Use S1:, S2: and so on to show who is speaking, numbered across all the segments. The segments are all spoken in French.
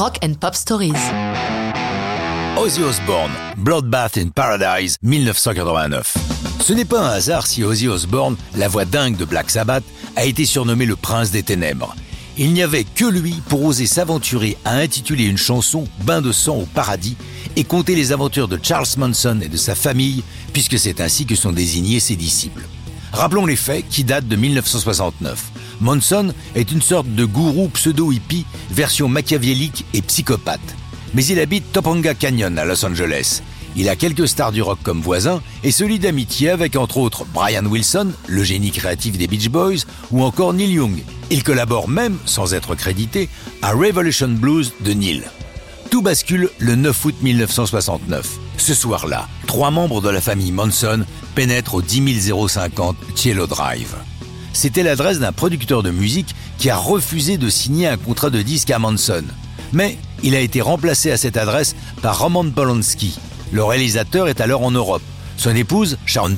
S1: Rock and Pop Stories.
S2: Ozzy Osbourne, Bloodbath in Paradise, 1989. Ce n'est pas un hasard si Ozzy Osbourne, la voix dingue de Black Sabbath, a été surnommé le prince des ténèbres. Il n'y avait que lui pour oser s'aventurer à intituler une chanson Bain de sang au paradis et compter les aventures de Charles Manson et de sa famille, puisque c'est ainsi que sont désignés ses disciples. Rappelons les faits qui datent de 1969. Manson est une sorte de gourou pseudo-hippie, version machiavélique et psychopathe. Mais il habite Topanga Canyon à Los Angeles. Il a quelques stars du rock comme voisins et se lie d'amitié avec entre autres Brian Wilson, le génie créatif des Beach Boys, ou encore Neil Young. Il collabore même, sans être crédité, à Revolution Blues de Neil. Tout bascule le 9 août 1969. Ce soir-là, trois membres de la famille Manson pénètrent au 10050 Cielo Drive. C'était l'adresse d'un producteur de musique qui a refusé de signer un contrat de disque à Manson. Mais il a été remplacé à cette adresse par Roman Polanski. Le réalisateur est alors en Europe. Son épouse, Sharon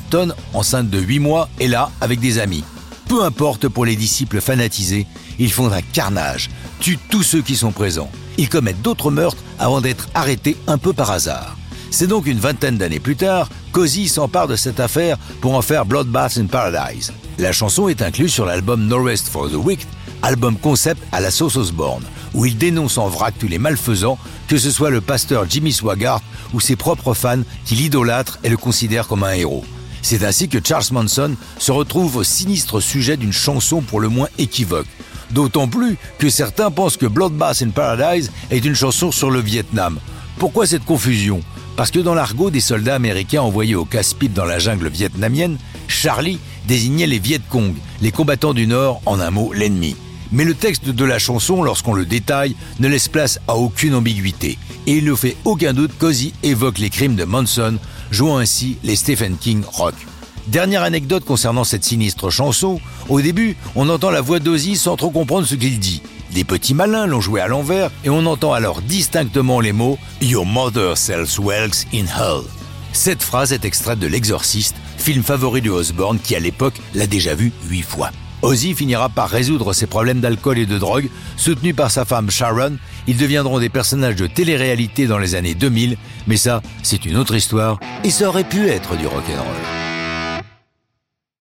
S2: enceinte de 8 mois, est là avec des amis. Peu importe pour les disciples fanatisés, ils font un carnage, tuent tous ceux qui sont présents. Ils commettent d'autres meurtres avant d'être arrêtés un peu par hasard. C'est donc une vingtaine d'années plus tard qu'Ozzy s'empare de cette affaire pour en faire Bloodbath in Paradise. La chanson est incluse sur l'album No Rest for the Wicked, album concept à la sauce Osborne, où il dénonce en vrac tous les malfaisants, que ce soit le pasteur Jimmy Swaggart ou ses propres fans qui l'idolâtrent et le considèrent comme un héros. C'est ainsi que Charles Manson se retrouve au sinistre sujet d'une chanson pour le moins équivoque. D'autant plus que certains pensent que Bloodbath in Paradise est une chanson sur le Vietnam. Pourquoi cette confusion? Parce que dans l'argot des soldats américains envoyés au casse-pipe dans la jungle vietnamienne, Charlie désignait les Viet Cong, les combattants du Nord, en un mot, l'ennemi. Mais le texte de la chanson, lorsqu'on le détaille, ne laisse place à aucune ambiguïté. Et il ne fait aucun doute qu'Ozzy évoque les crimes de Manson, jouant ainsi les Stephen King rock. Dernière anecdote concernant cette sinistre chanson, au début, on entend la voix d'Ozzy sans trop comprendre ce qu'il dit. Des petits malins l'ont joué à l'envers et on entend alors distinctement les mots Your mother sells whelks in hell. Cette phrase est extraite de L'Exorciste, film favori de Osborne qui à l'époque l'a déjà vu huit fois. Ozzy finira par résoudre ses problèmes d'alcool et de drogue, soutenu par sa femme Sharon. Ils deviendront des personnages de télé-réalité dans les années 2000, mais ça, c'est une autre histoire, et ça aurait pu être du rock'n'roll.